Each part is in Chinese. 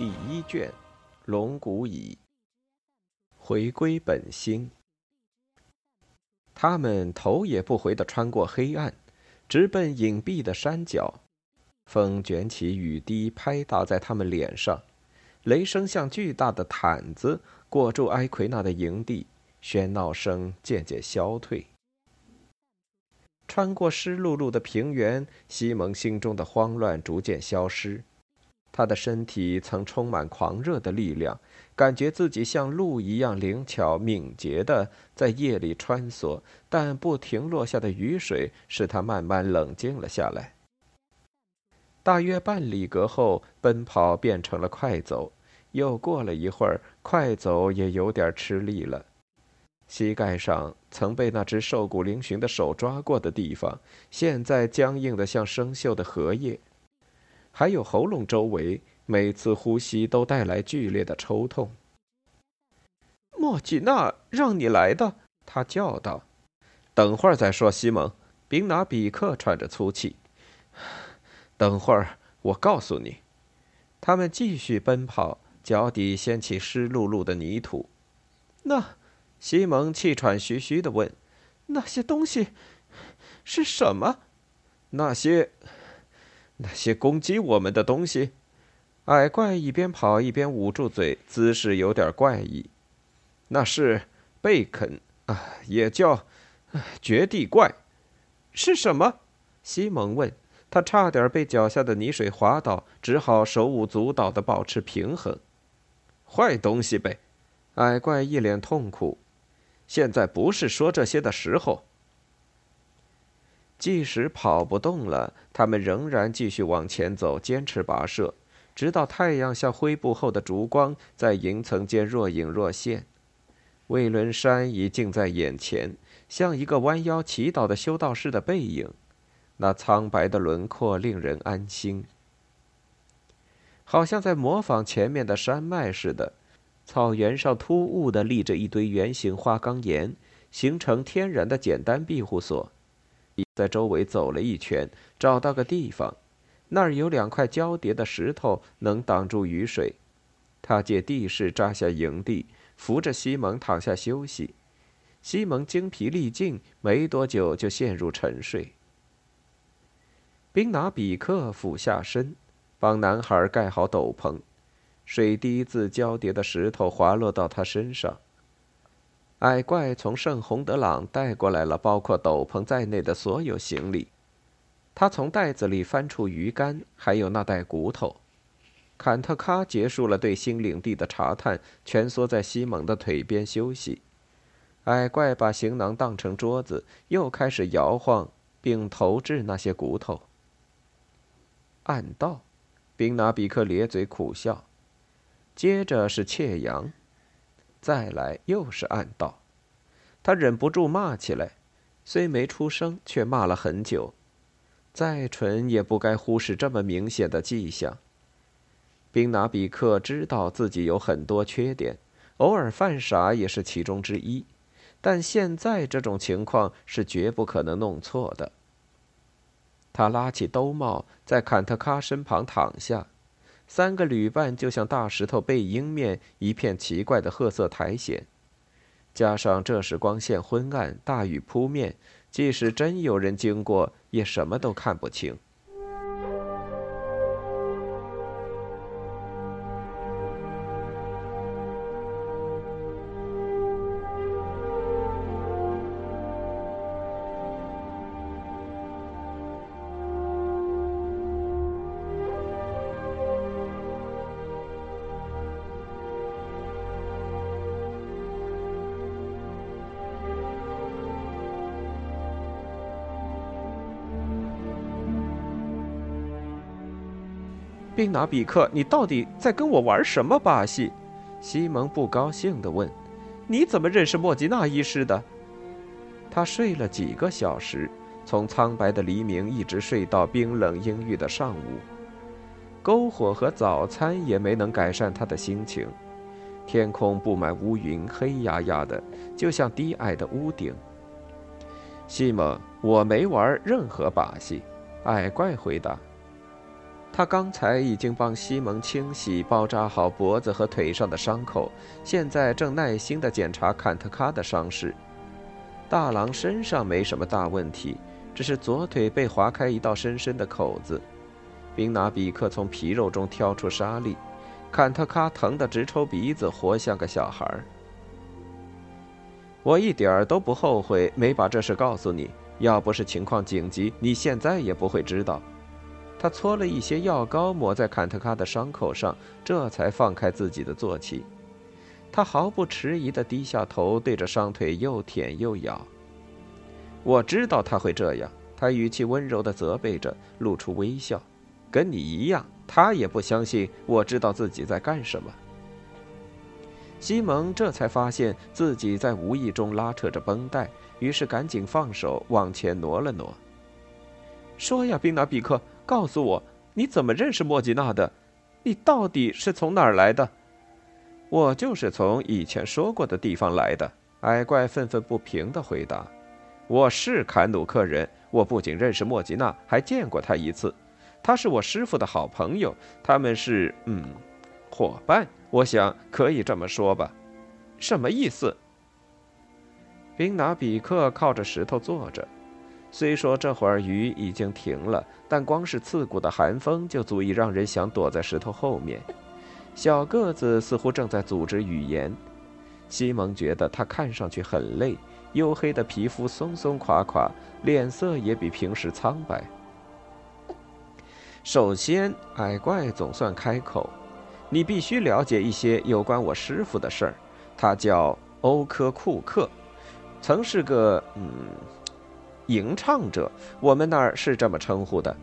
第一卷，龙骨蚁。回归本心。他们头也不回地穿过黑暗，直奔隐蔽的山脚。风卷起雨滴，拍打在他们脸上，雷声像巨大的毯子裹住埃奎纳的营地。喧闹声渐渐消退。穿过湿漉漉的平原，西蒙心中的慌乱逐渐消失。他的身体曾充满狂热的力量，感觉自己像鹿一样灵巧敏捷地在夜里穿梭，但不停落下的雨水使他慢慢冷静了下来。大约半里格后，奔跑变成了快走，又过了一会儿，快走也有点吃力了。膝盖上曾被那只瘦骨嶙峋的手抓过的地方，现在僵硬的像生锈的荷叶。还有喉咙周围，每次呼吸都带来剧烈的抽痛。莫吉娜让你来的，他叫道：“等会儿再说。”西蒙·宾拿比克喘着粗气。等会儿，我告诉你。他们继续奔跑，脚底掀起湿漉漉的泥土。那，西蒙气喘吁吁地问：“那些东西是什么？那些？”那些攻击我们的东西，矮怪一边跑一边捂住嘴，姿势有点怪异。那是贝肯啊，也叫绝地怪，是什么？西蒙问。他差点被脚下的泥水滑倒，只好手舞足蹈地保持平衡。坏东西呗，矮怪一脸痛苦。现在不是说这些的时候。即使跑不动了，他们仍然继续往前走，坚持跋涉，直到太阳像灰布后的烛光，在云层间若隐若现。魏伦山已近在眼前，像一个弯腰祈祷的修道士的背影，那苍白的轮廓令人安心，好像在模仿前面的山脉似的。草原上突兀地立着一堆圆形花岗岩，形成天然的简单庇护所。在周围走了一圈，找到个地方，那儿有两块交叠的石头，能挡住雨水。他借地势扎下营地，扶着西蒙躺下休息。西蒙精疲力尽，没多久就陷入沉睡。冰拿比克俯下身，帮男孩盖好斗篷，水滴自交叠的石头滑落到他身上。矮怪从圣洪德朗带过来了包括斗篷在内的所有行李。他从袋子里翻出鱼竿，还有那袋骨头。坎特卡结束了对新领地的查探，蜷缩在西蒙的腿边休息。矮怪把行囊当成桌子，又开始摇晃，并投掷那些骨头。暗道，宾拿比克咧嘴苦笑。接着是窃羊。再来又是暗道，他忍不住骂起来，虽没出声，却骂了很久。再蠢也不该忽视这么明显的迹象。宾拿比克知道自己有很多缺点，偶尔犯傻也是其中之一，但现在这种情况是绝不可能弄错的。他拉起兜帽，在坎特卡身旁躺下。三个旅伴就像大石头背阴面，一片奇怪的褐色苔藓，加上这时光线昏暗，大雨扑面，即使真有人经过，也什么都看不清。宾拿比克，你到底在跟我玩什么把戏？西蒙不高兴地问：“你怎么认识莫吉娜医师的？”他睡了几个小时，从苍白的黎明一直睡到冰冷阴郁的上午。篝火和早餐也没能改善他的心情。天空布满乌云，黑压压的，就像低矮的屋顶。西蒙，我没玩任何把戏。矮怪回答。他刚才已经帮西蒙清洗、包扎好脖子和腿上的伤口，现在正耐心地检查坎特卡的伤势。大狼身上没什么大问题，只是左腿被划开一道深深的口子。宾拿比克从皮肉中挑出沙粒，坎特卡疼得直抽鼻子，活像个小孩。我一点儿都不后悔没把这事告诉你，要不是情况紧急，你现在也不会知道。他搓了一些药膏抹在坎特卡的伤口上，这才放开自己的坐骑。他毫不迟疑地低下头，对着伤腿又舔又咬。我知道他会这样，他语气温柔地责备着，露出微笑。跟你一样，他也不相信我知道自己在干什么。西蒙这才发现自己在无意中拉扯着绷带，于是赶紧放手，往前挪了挪。说呀，宾纳比克，告诉我，你怎么认识莫吉娜的？你到底是从哪儿来的？我就是从以前说过的地方来的。矮怪愤愤不平地回答：“我是坎努克人，我不仅认识莫吉娜，还见过他一次。他是我师傅的好朋友，他们是嗯，伙伴。我想可以这么说吧。什么意思？”宾拿比克靠着石头坐着，虽说这会儿雨已经停了，但光是刺骨的寒风就足以让人想躲在石头后面。小个子似乎正在组织语言。西蒙觉得他看上去很累，黝黑的皮肤松松垮垮，脸色也比平时苍白。首先，矮怪总算开口：“你必须了解一些有关我师傅的事儿。他叫欧科库克，曾是个嗯，吟唱者，我们那儿是这么称呼的。”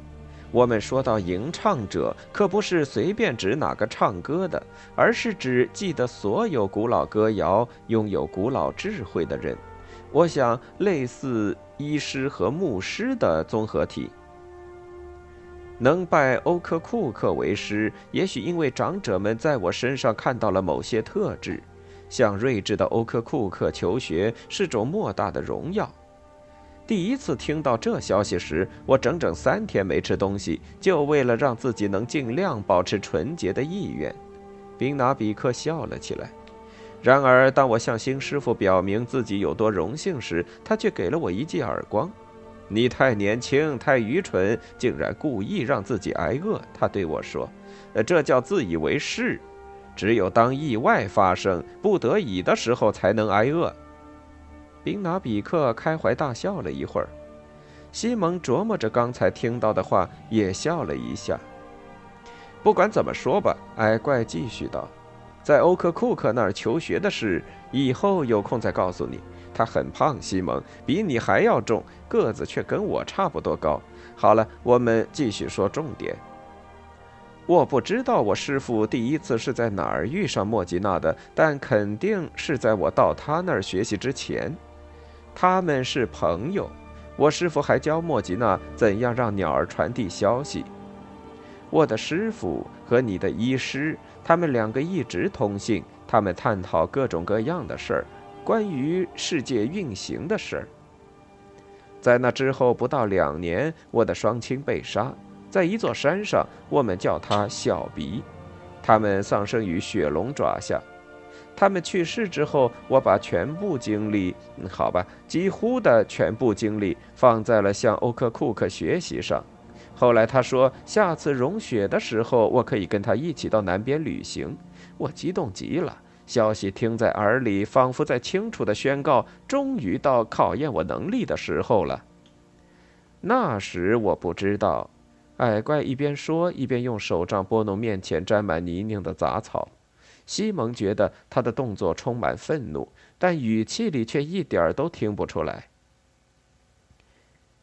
我们说到吟唱者，可不是随便指哪个唱歌的，而是指记得所有古老歌谣、拥有古老智慧的人。我想，类似医师和牧师的综合体。能拜欧克库克为师，也许因为长者们在我身上看到了某些特质。向睿智的欧克库克求学是种莫大的荣耀。第一次听到这消息时，我整整三天没吃东西，就为了让自己能尽量保持纯洁的意愿。宾拿比克笑了起来。然而，当我向新师傅表明自己有多荣幸时，他却给了我一记耳光。“你太年轻，太愚蠢，竟然故意让自己挨饿。”他对我说，“呃，这叫自以为是。只有当意外发生、不得已的时候，才能挨饿。”宾拿比克开怀大笑了一会儿，西蒙琢磨着刚才听到的话，也笑了一下。不管怎么说吧，矮怪继续道：“在欧克库克那儿求学的事，以后有空再告诉你。他很胖，西蒙，比你还要重，个子却跟我差不多高。好了，我们继续说重点。我不知道我师傅第一次是在哪儿遇上莫吉娜的，但肯定是在我到他那儿学习之前。”他们是朋友，我师傅还教莫吉娜怎样让鸟儿传递消息。我的师傅和你的医师，他们两个一直通信，他们探讨各种各样的事儿，关于世界运行的事儿。在那之后不到两年，我的双亲被杀在一座山上，我们叫他小鼻，他们丧生于雪龙爪下。他们去世之后，我把全部精力，好吧，几乎的全部精力放在了向欧克库克学习上。后来他说，下次融雪的时候，我可以跟他一起到南边旅行。我激动极了，消息听在耳里，仿佛在清楚地宣告：终于到考验我能力的时候了。那时我不知道，矮怪一边说，一边用手杖拨弄面前沾满泥泞的杂草。西蒙觉得他的动作充满愤怒，但语气里却一点儿都听不出来。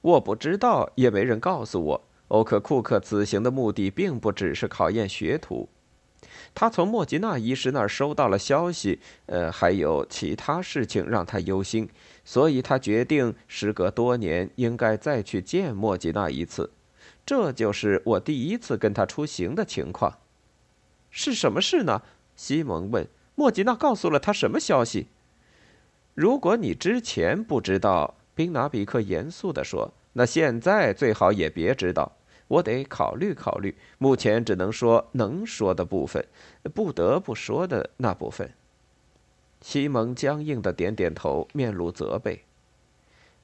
我不知道，也没人告诉我。欧克库克此行的目的并不只是考验学徒。他从莫吉娜医师那儿收到了消息，呃，还有其他事情让他忧心，所以他决定时隔多年应该再去见莫吉娜一次。这就是我第一次跟他出行的情况。是什么事呢？西蒙问。莫吉娜告诉了他什么消息？如果你之前不知道，宾拿比克严肃地说，那现在最好也别知道。我得考虑考虑，目前只能说能说的部分，不得不说的那部分。西蒙僵硬的点点头，面露责备。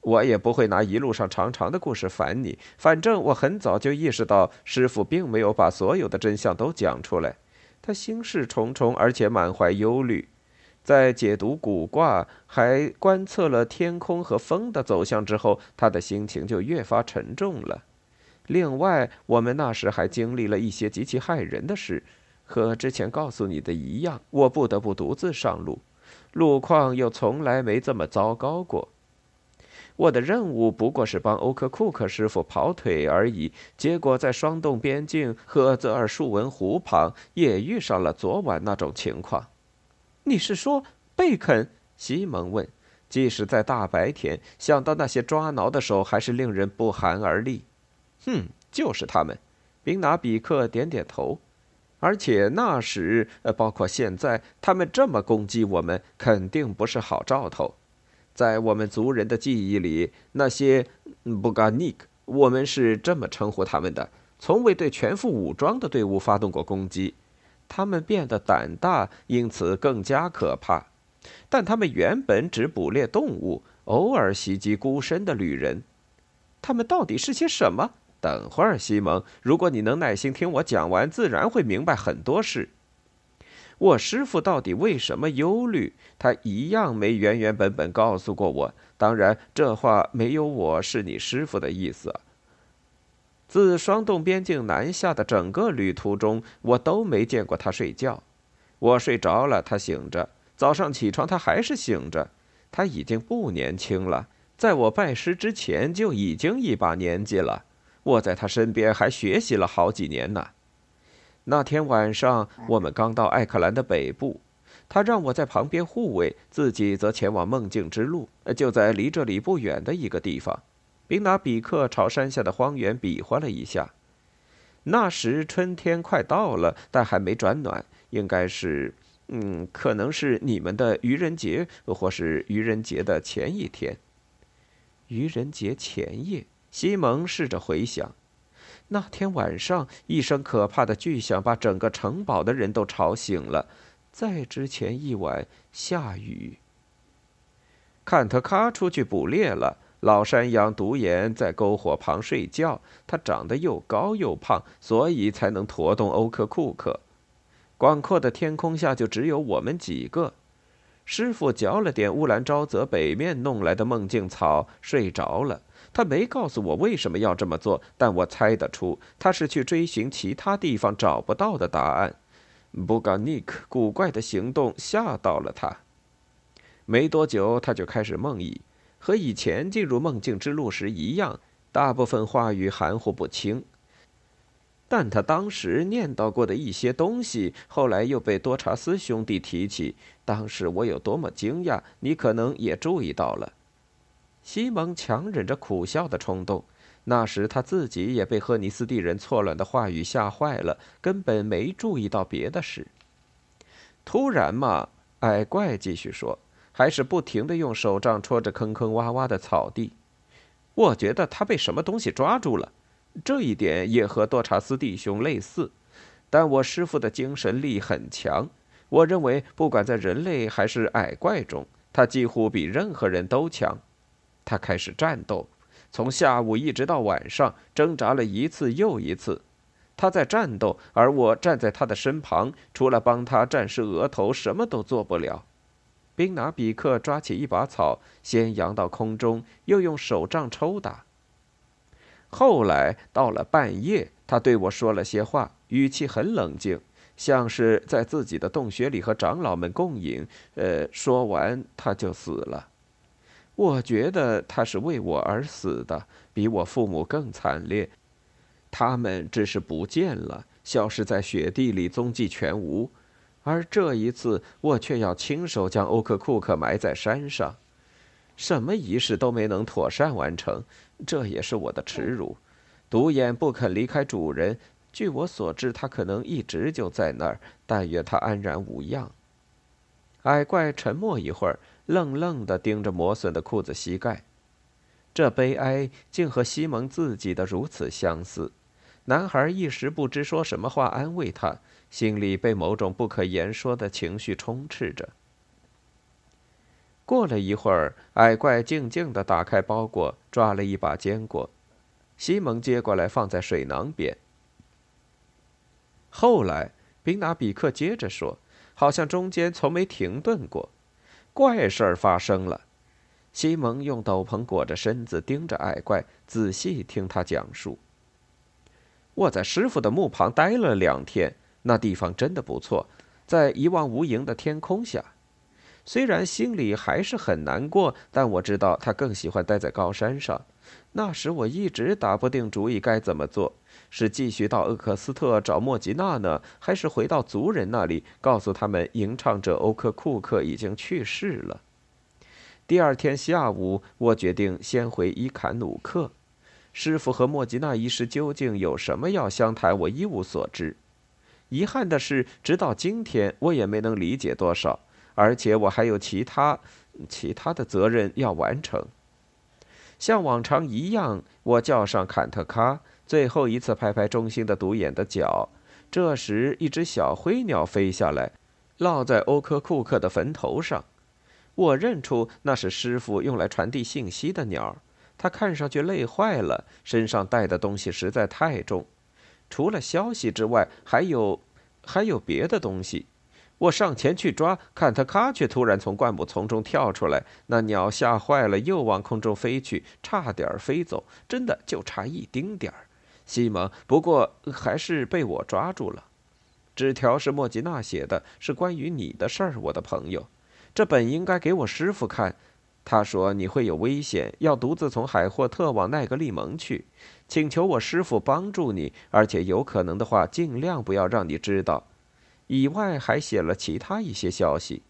我也不会拿一路上长长的故事烦你，反正我很早就意识到师傅并没有把所有的真相都讲出来，他心事重重，而且满怀忧虑。在解读古卦，还观测了天空和风的走向之后，他的心情就越发沉重了。另外，我们那时还经历了一些极其骇人的事，和之前告诉你的一样，我不得不独自上路，路况又从来没这么糟糕过。我的任务不过是帮欧克库克师傅跑腿而已，结果在霜冻边境和泽尔树文湖旁也遇上了昨晚那种情况。你是说贝肯？西蒙问。即使在大白天，想到那些抓挠的手，还是令人不寒而栗。哼，就是他们。宾拿比克点点头。而且那时，呃，包括现在，他们这么攻击我们，肯定不是好兆头。在我们族人的记忆里，那些布嘎尼克，我们是这么称呼他们的，从未对全副武装的队伍发动过攻击。他们变得胆大，因此更加可怕。但他们原本只捕猎动物，偶尔袭击孤身的旅人。他们到底是些什么？等会儿，西蒙，如果你能耐心听我讲完，自然会明白很多事。我师傅到底为什么忧虑？他一样没原原本本告诉过我。当然，这话没有我是你师傅的意思。自霜冻边境南下的整个旅途中，我都没见过他睡觉。我睡着了，他醒着；早上起床，他还是醒着。他已经不年轻了，在我拜师之前就已经一把年纪了。我在他身边还学习了好几年呢。那天晚上，我们刚到艾克兰的北部，他让我在旁边护卫，自己则前往梦境之路，就在离这里不远的一个地方。并拿比克朝山下的荒原比划了一下。那时春天快到了，但还没转暖，应该是，嗯，可能是你们的愚人节，或是愚人节的前一天。愚人节前夜。西蒙试着回想，那天晚上一声可怕的巨响把整个城堡的人都吵醒了。在之前一晚下雨。坎特卡出去捕猎了。老山羊独眼在篝火旁睡觉。他长得又高又胖，所以才能驮动欧克库克。广阔的天空下就只有我们几个。师傅嚼了点乌兰昭泽北面弄来的梦境草，睡着了。他没告诉我为什么要这么做，但我猜得出，他是去追寻其他地方找不到的答案。布嘎尼克古怪的行动吓到了他。没多久，他就开始梦呓，和以前进入梦境之路时一样，大部分话语含糊不清。但他当时念叨过的一些东西，后来又被多查斯兄弟提起。当时我有多么惊讶，你可能也注意到了。西蒙强忍着苦笑的冲动，那时他自己也被赫尼斯蒂人错乱的话语吓坏了，根本没注意到别的事。突然嘛，矮怪继续说，还是不停的用手杖戳着坑坑洼洼的草地。我觉得他被什么东西抓住了，这一点也和多查斯弟兄类似。但我师傅的精神力很强，我认为不管在人类还是矮怪中，他几乎比任何人都强。他开始战斗，从下午一直到晚上，挣扎了一次又一次。他在战斗，而我站在他的身旁，除了帮他战视额头，什么都做不了。宾拿比克抓起一把草，先扬到空中，又用手杖抽打。后来到了半夜，他对我说了些话，语气很冷静，像是在自己的洞穴里和长老们共饮。呃，说完他就死了。我觉得他是为我而死的，比我父母更惨烈。他们只是不见了，消失在雪地里，踪迹全无。而这一次，我却要亲手将欧克库克埋在山上，什么仪式都没能妥善完成，这也是我的耻辱。独眼不肯离开主人，据我所知，他可能一直就在那儿。但愿他安然无恙。矮怪沉默一会儿，愣愣地盯着磨损的裤子膝盖，这悲哀竟和西蒙自己的如此相似。男孩一时不知说什么话安慰他。心里被某种不可言说的情绪充斥着。过了一会儿，矮怪静静地打开包裹，抓了一把坚果。西蒙接过来，放在水囊边。后来，宾纳比克接着说，好像中间从没停顿过：“怪事儿发生了。”西蒙用斗篷裹着身子，盯着矮怪，仔细听他讲述。我在师傅的墓旁待了两天。那地方真的不错，在一望无垠的天空下。虽然心里还是很难过，但我知道他更喜欢待在高山上。那时我一直打不定主意该怎么做：是继续到厄克斯特找莫吉娜呢，还是回到族人那里，告诉他们吟唱者欧克库克已经去世了？第二天下午，我决定先回伊坎努克。师傅和莫吉娜医师究竟有什么要相谈，我一无所知。遗憾的是，直到今天，我也没能理解多少，而且我还有其他、其他的责任要完成。像往常一样，我叫上坎特卡，最后一次拍拍中心的独眼的脚。这时，一只小灰鸟飞下来，落在欧科库克的坟头上。我认出那是师傅用来传递信息的鸟。它看上去累坏了，身上带的东西实在太重。除了消息之外，还有，还有别的东西。我上前去抓，看它咔，却突然从灌木丛中跳出来。那鸟吓坏了，又往空中飞去，差点飞走，真的就差一丁点儿。西蒙，不过还是被我抓住了。纸条是莫吉娜写的，是关于你的事儿，我的朋友。这本应该给我师傅看。他说你会有危险，要独自从海霍特往奈格利蒙去。请求我师傅帮助你，而且有可能的话，尽量不要让你知道。以外还写了其他一些消息。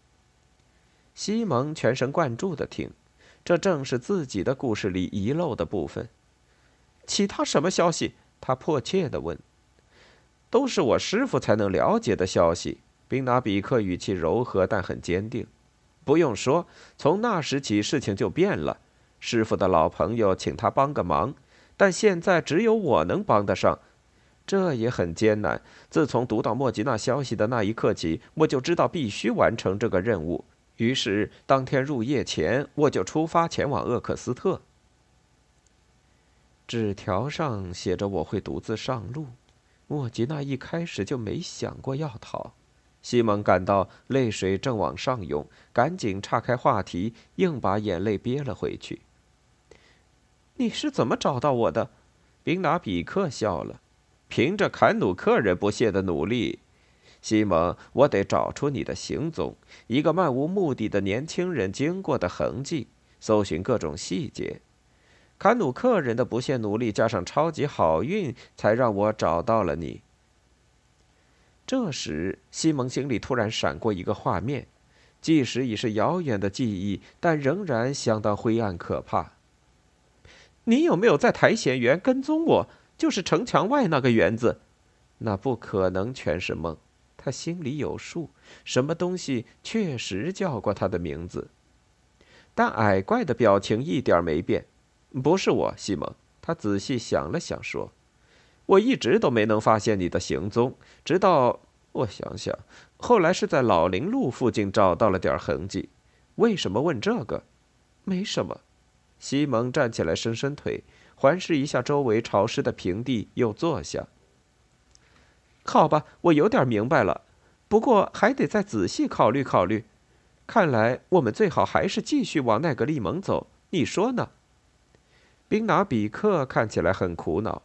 西蒙全神贯注地听，这正是自己的故事里遗漏的部分。其他什么消息？他迫切地问。都是我师傅才能了解的消息。宾拿比克语气柔和，但很坚定。不用说，从那时起，事情就变了。师傅的老朋友请他帮个忙。但现在只有我能帮得上，这也很艰难。自从读到莫吉娜消息的那一刻起，我就知道必须完成这个任务。于是当天入夜前，我就出发前往厄克斯特。纸条上写着我会独自上路。莫吉娜一开始就没想过要逃。西蒙感到泪水正往上涌，赶紧岔开话题，硬把眼泪憋了回去。你是怎么找到我的？宾拿比克笑了。凭着坎努克人不懈的努力，西蒙，我得找出你的行踪，一个漫无目的的年轻人经过的痕迹，搜寻各种细节。坎努克人的不懈努力加上超级好运，才让我找到了你。这时，西蒙心里突然闪过一个画面，即使已是遥远的记忆，但仍然相当灰暗可怕。你有没有在苔藓园跟踪我？就是城墙外那个园子，那不可能全是梦。他心里有数，什么东西确实叫过他的名字。但矮怪的表情一点没变。不是我，西蒙。他仔细想了想，说：“我一直都没能发现你的行踪，直到我想想，后来是在老林路附近找到了点痕迹。为什么问这个？没什么。”西蒙站起来，伸伸腿，环视一下周围潮湿的平地，又坐下。好吧，我有点明白了，不过还得再仔细考虑考虑。看来我们最好还是继续往奈格利蒙走，你说呢？宾拿比克看起来很苦恼。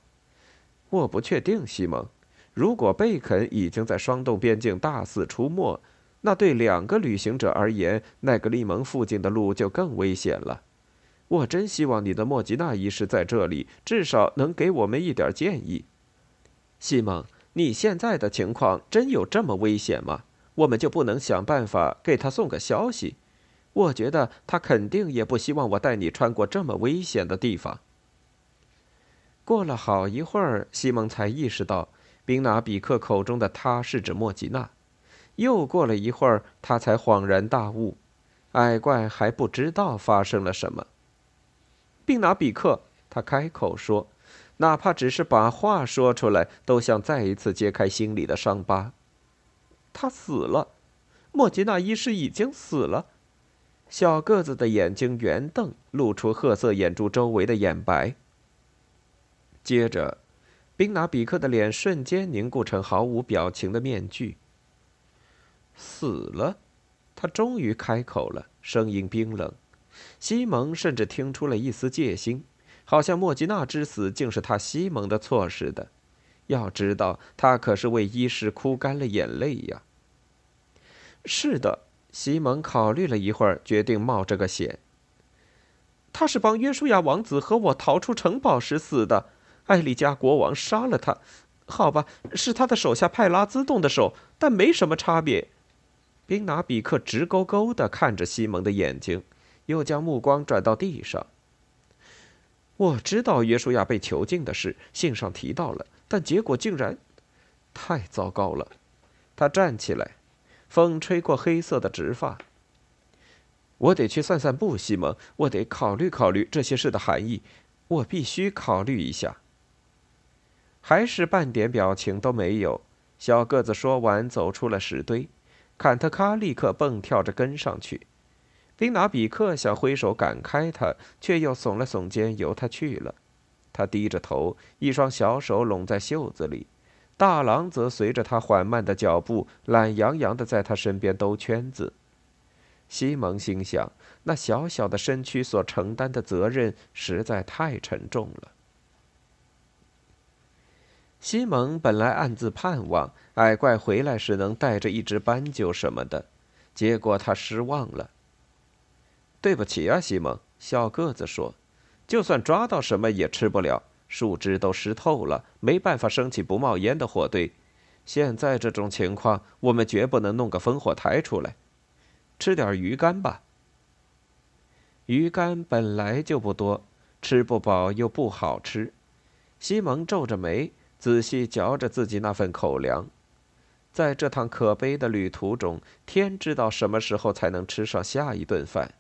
我不确定，西蒙。如果贝肯已经在霜冻边境大肆出没，那对两个旅行者而言，奈格利蒙附近的路就更危险了。我真希望你的莫吉娜医师在这里，至少能给我们一点建议。西蒙，你现在的情况真有这么危险吗？我们就不能想办法给他送个消息？我觉得他肯定也不希望我带你穿过这么危险的地方。过了好一会儿，西蒙才意识到，宾拿比克口中的他是指莫吉娜。又过了一会儿，他才恍然大悟，矮怪还不知道发生了什么。宾拿比克，他开口说，哪怕只是把话说出来，都像再一次揭开心里的伤疤。他死了，莫吉娜医师已经死了。小个子的眼睛圆瞪，露出褐色眼珠周围的眼白。接着，宾拿比克的脸瞬间凝固成毫无表情的面具。死了，他终于开口了，声音冰冷。西蒙甚至听出了一丝戒心，好像莫吉娜之死竟是他西蒙的错似的。要知道，他可是为医师哭干了眼泪呀。是的。西蒙考虑了一会儿，决定冒这个险。他是帮约书亚王子和我逃出城堡时死的，艾丽加国王杀了他。好吧，是他的手下派拉兹动的手，但没什么差别。宾拿比克直勾勾地看着西蒙的眼睛，又将目光转到地上。我知道约书亚被囚禁的事，信上提到了，但结果竟然太糟糕了。他站起来。风吹过黑色的直发。我得去散散步，西蒙。我得考虑考虑这些事的含义。我必须考虑一下。还是半点表情都没有。小个子说完，走出了石堆。坎特卡立刻蹦跳着跟上去。宾拿比克想挥手赶开他，却又耸了耸肩，由他去了。他低着头，一双小手拢在袖子里。大狼则随着他缓慢的脚步，懒洋洋地在他身边兜圈子。西蒙心想：那小小的身躯所承担的责任实在太沉重了。西蒙本来暗自盼望矮怪回来时能带着一只斑鸠什么的，结果他失望了。对不起啊，西蒙，小个子说：“就算抓到什么也吃不了。”树枝都湿透了，没办法升起不冒烟的火堆。现在这种情况，我们绝不能弄个烽火台出来。吃点鱼干吧。鱼干本来就不多，吃不饱又不好吃。西蒙皱着眉，仔细嚼着自己那份口粮。在这趟可悲的旅途中，天知道什么时候才能吃上下一顿饭。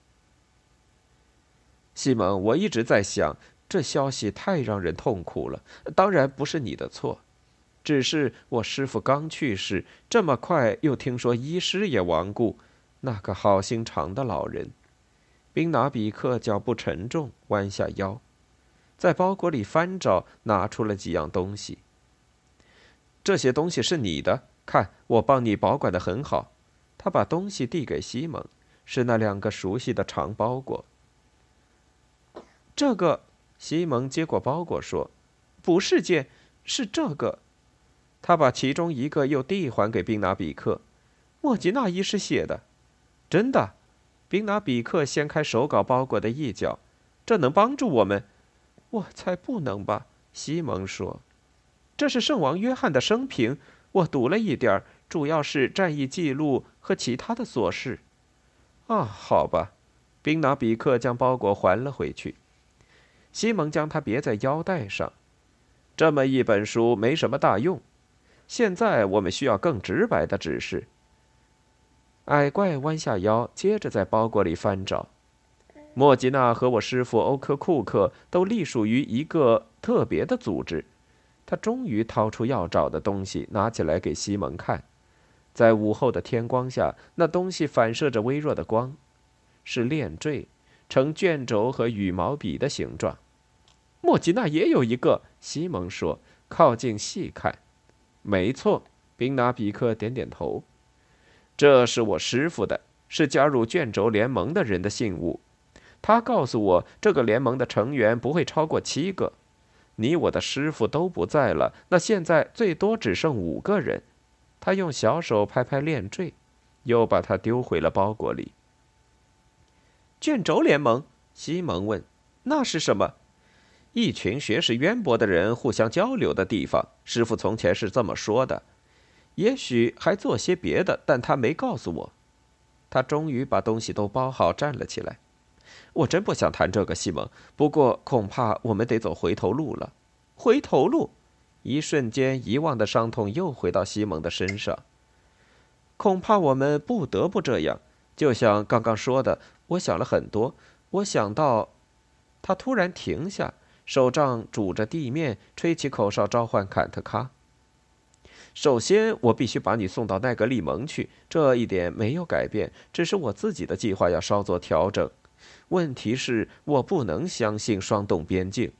西蒙，我一直在想。这消息太让人痛苦了，当然不是你的错，只是我师傅刚去世，这么快又听说医师也亡故，那个好心肠的老人。宾拿比克脚步沉重，弯下腰，在包裹里翻找，拿出了几样东西。这些东西是你的，看我帮你保管的很好。他把东西递给西蒙，是那两个熟悉的长包裹。这个。西蒙接过包裹，说：“不是剑，是这个。”他把其中一个又递还给宾拿比克。莫吉娜医师写的，真的。宾拿比克掀开手稿包裹的一角，这能帮助我们？我才不能吧！西蒙说：“这是圣王约翰的生平，我读了一点儿，主要是战役记录和其他的琐事。”啊，好吧。宾拿比克将包裹还了回去。西蒙将它别在腰带上。这么一本书没什么大用。现在我们需要更直白的指示。矮怪弯下腰，接着在包裹里翻找。莫吉娜和我师傅欧科库克都隶属于一个特别的组织。他终于掏出要找的东西，拿起来给西蒙看。在午后的天光下，那东西反射着微弱的光，是链坠，呈卷轴和羽毛笔的形状。莫吉娜也有一个，西蒙说：“靠近细看，没错。”宾拿比克点点头。这是我师傅的，是加入卷轴联盟的人的信物。他告诉我，这个联盟的成员不会超过七个。你我的师傅都不在了，那现在最多只剩五个人。他用小手拍拍链坠，又把它丢回了包裹里。卷轴联盟？西蒙问：“那是什么？”一群学识渊博的人互相交流的地方。师傅从前是这么说的。也许还做些别的，但他没告诉我。他终于把东西都包好，站了起来。我真不想谈这个，西蒙。不过恐怕我们得走回头路了。回头路？一瞬间，遗忘的伤痛又回到西蒙的身上。恐怕我们不得不这样。就像刚刚说的，我想了很多。我想到，他突然停下，手杖拄着地面，吹起口哨召唤坎特卡。首先，我必须把你送到奈格利蒙去，这一点没有改变，只是我自己的计划要稍作调整。问题是，我不能相信双洞边境。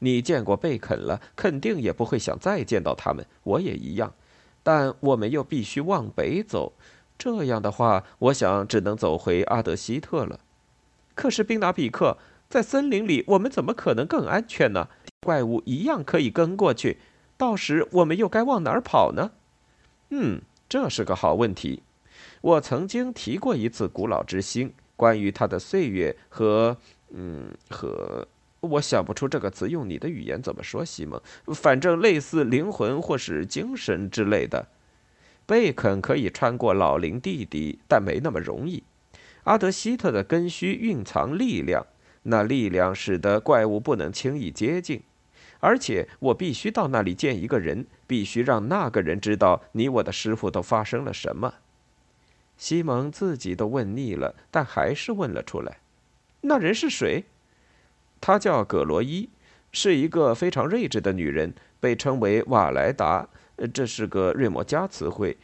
你见过贝肯了，肯定也不会想再见到他们，我也一样。但我们又必须往北走，这样的话，我想只能走回阿德希特了。可是宾达比克，在森林里，我们怎么可能更安全呢？怪物一样可以跟过去。到时我们又该往哪儿跑呢？嗯，这是个好问题。我曾经提过一次古老之星，关于它的岁月和……嗯，和……我想不出这个词用你的语言怎么说，西蒙。反正类似灵魂或是精神之类的。贝肯可以穿过老林地底，但没那么容易。阿德希特的根须蕴藏力量，那力量使得怪物不能轻易接近。而且我必须到那里见一个人，必须让那个人知道你我的师傅都发生了什么。西蒙自己都问腻了，但还是问了出来：“那人是谁？”她叫葛罗伊，是一个非常睿智的女人，被称为瓦莱达，这是个瑞摩加词汇。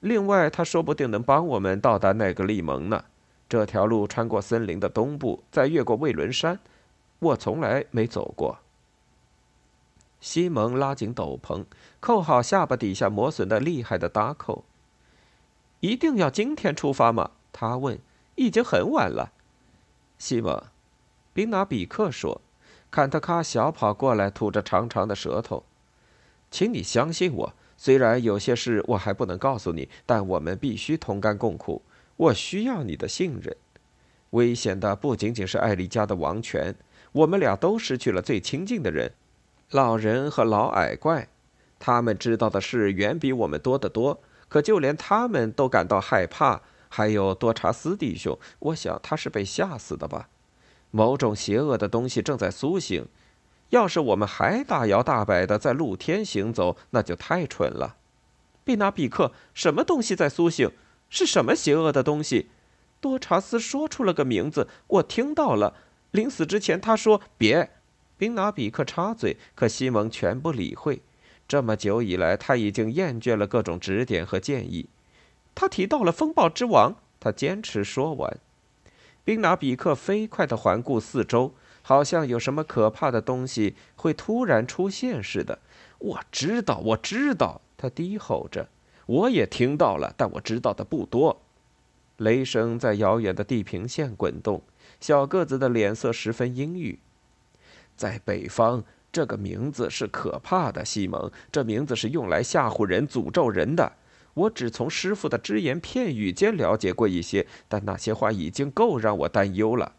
另外，他说不定能帮我们到达奈格利蒙呢。这条路穿过森林的东部，再越过魏伦山，我从来没走过。西蒙拉紧斗篷，扣好下巴底下磨损的厉害的搭扣。一定要今天出发吗？他问。已经很晚了。西蒙，宾纳比克说。坎特卡小跑过来，吐着长长的舌头。请你相信我，虽然有些事我还不能告诉你，但我们必须同甘共苦。我需要你的信任。危险的不仅仅是艾丽家的王权，我们俩都失去了最亲近的人。老人和老矮怪，他们知道的事远比我们多得多。可就连他们都感到害怕。还有多查斯弟兄，我想他是被吓死的吧？某种邪恶的东西正在苏醒。要是我们还大摇大摆的在露天行走，那就太蠢了。贝纳比克，什么东西在苏醒？是什么邪恶的东西？多查斯说出了个名字，我听到了。临死之前，他说：“别。”宾拿比克插嘴，可西蒙全不理会。这么久以来，他已经厌倦了各种指点和建议。他提到了风暴之王，他坚持说完。宾拿比克飞快地环顾四周，好像有什么可怕的东西会突然出现似的。我知道，我知道，他低吼着。我也听到了，但我知道的不多。雷声在遥远的地平线滚动，小个子的脸色十分阴郁。在北方，这个名字是可怕的，西蒙。这名字是用来吓唬人、诅咒人的。我只从师傅的只言片语间了解过一些，但那些话已经够让我担忧了。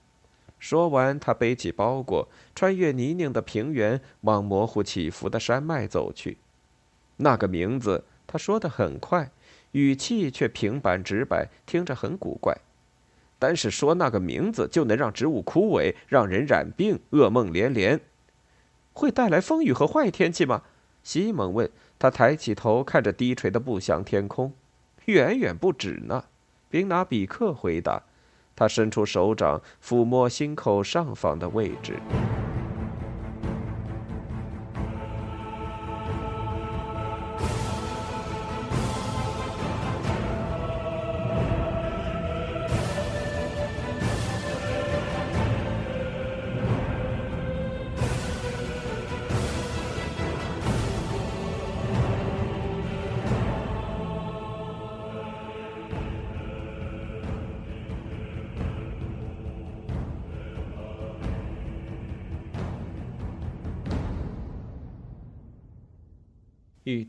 说完，他背起包裹，穿越泥泞的平原，往模糊起伏的山脉走去。那个名字，他说的很快，语气却平板直白，听着很古怪。单是说那个名字就能让植物枯萎，让人染病，噩梦连连，会带来风雨和坏天气吗？西蒙问他，抬起头看着低垂的不祥天空，远远不止呢。宾拿比克回答，他伸出手掌抚摸心口上方的位置。